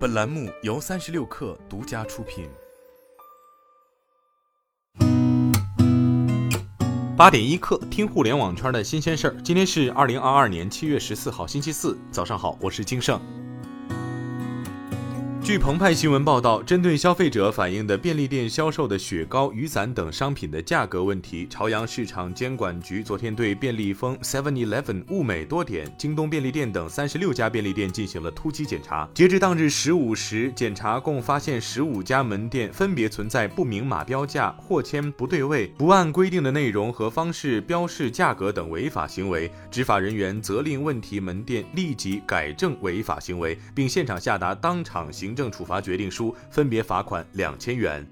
本栏目由三十六氪独家出品。八点一刻，听互联网圈的新鲜事儿。今天是二零二二年七月十四号，星期四，早上好，我是金盛。据澎湃新闻报道，针对消费者反映的便利店销售的雪糕、雨伞等商品的价格问题，朝阳市场监管局昨天对便利蜂、Seven Eleven、物美多点、京东便利店等三十六家便利店进行了突击检查。截至当日十五时，检查共发现十五家门店分别存在不明码标价、货签不对位、不按规定的内容和方式标示价格等违法行为。执法人员责令问题门店立即改正违法行为，并现场下达当场行政。政处罚决定书，分别罚款两千元。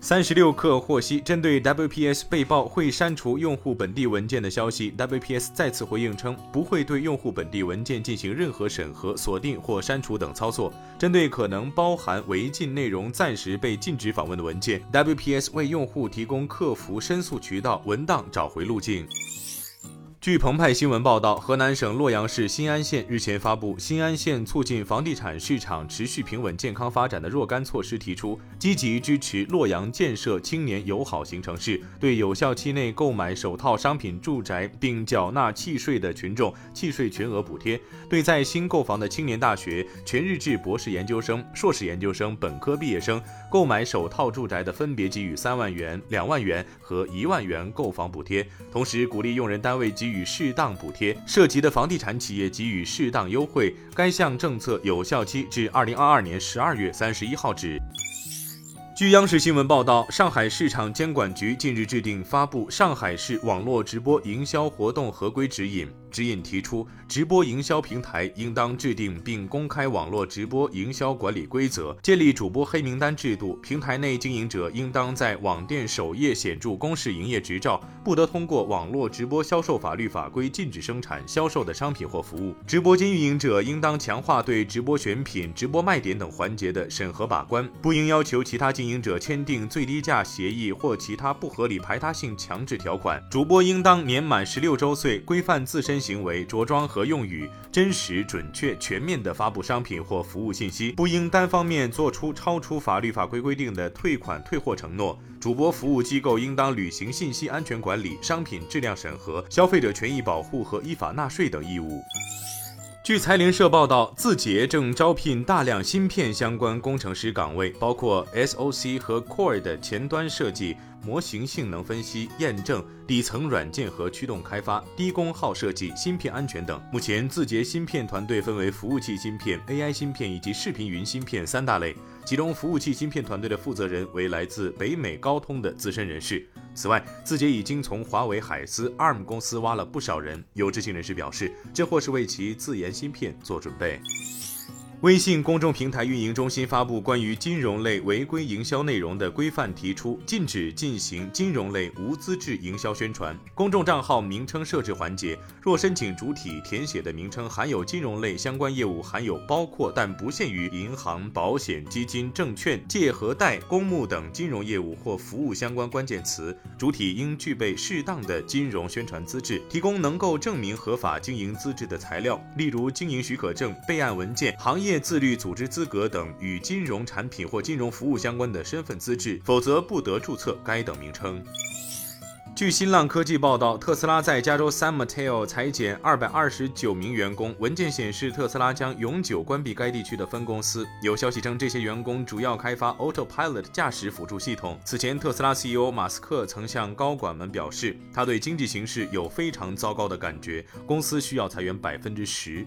三十六氪获悉，针对 WPS 被曝会删除用户本地文件的消息，WPS 再次回应称，不会对用户本地文件进行任何审核、锁定或删除等操作。针对可能包含违禁内容、暂时被禁止访问的文件，WPS 为用户提供客服申诉渠道、文档找回路径。据澎湃新闻报道，河南省洛阳市新安县日前发布《新安县促进房地产市场持续平稳健康发展的若干措施》，提出积极支持洛阳建设青年友好型城市，对有效期内购买首套商品住宅并缴纳契税的群众，契税全额补贴；对在新购房的青年大学、全日制博士研究生、硕士研究生、本科毕业生购买首套住宅的，分别给予三万元、两万元和一万元购房补贴，同时鼓励用人单位给予。适当补贴，涉及的房地产企业给予适当优惠。该项政策有效期至二零二二年十二月三十一号止。据央视新闻报道，上海市场监管局近日制定发布《上海市网络直播营销活动合规指引》。指引提出，直播营销平台应当制定并公开网络直播营销管理规则，建立主播黑名单制度。平台内经营者应当在网店首页显著公示营业执照，不得通过网络直播销售法律法规禁止生产、销售的商品或服务。直播间运营者应当强化对直播选品、直播卖点等环节的审核把关，不应要求其他经营者签订最低价协议或其他不合理排他性强制条款。主播应当年满十六周岁，规范自身。行为、着装和用语真实、准确、全面地发布商品或服务信息，不应单方面做出超出法律法规规定的退款、退货承诺。主播服务机构应当履行信息安全管理、商品质量审核、消费者权益保护和依法纳税等义务。据财联社报道，字节正招聘大量芯片相关工程师岗位，包括 SOC 和 Core 的前端设计。模型性能分析、验证、底层软件和驱动开发、低功耗设计、芯片安全等。目前，字节芯片团队分为服务器芯片、AI 芯片以及视频云芯片三大类。其中，服务器芯片团队的负责人为来自北美高通的资深人士。此外，字节已经从华为、海思、ARM 公司挖了不少人。有知情人士表示，这或是为其自研芯片做准备。微信公众平台运营中心发布关于金融类违规营销内容的规范，提出禁止进行金融类无资质营销宣传。公众账号名称设置环节，若申请主体填写的名称含有金融类相关业务，含有包括但不限于银行、保险、基金、证券、借和贷、公募等金融业务或服务相关关键词，主体应具备适当的金融宣传资质，提供能够证明合法经营资质的材料，例如经营许可证、备案文件、行业。业自律组织资格等与金融产品或金融服务相关的身份资质，否则不得注册该等名称。据新浪科技报道，特斯拉在加州 San Mateo 裁减二百二十九名员工。文件显示，特斯拉将永久关闭该地区的分公司。有消息称，这些员工主要开发 Autopilot 驾驶辅助系统。此前，特斯拉 CEO 马斯克曾向高管们表示，他对经济形势有非常糟糕的感觉，公司需要裁员百分之十。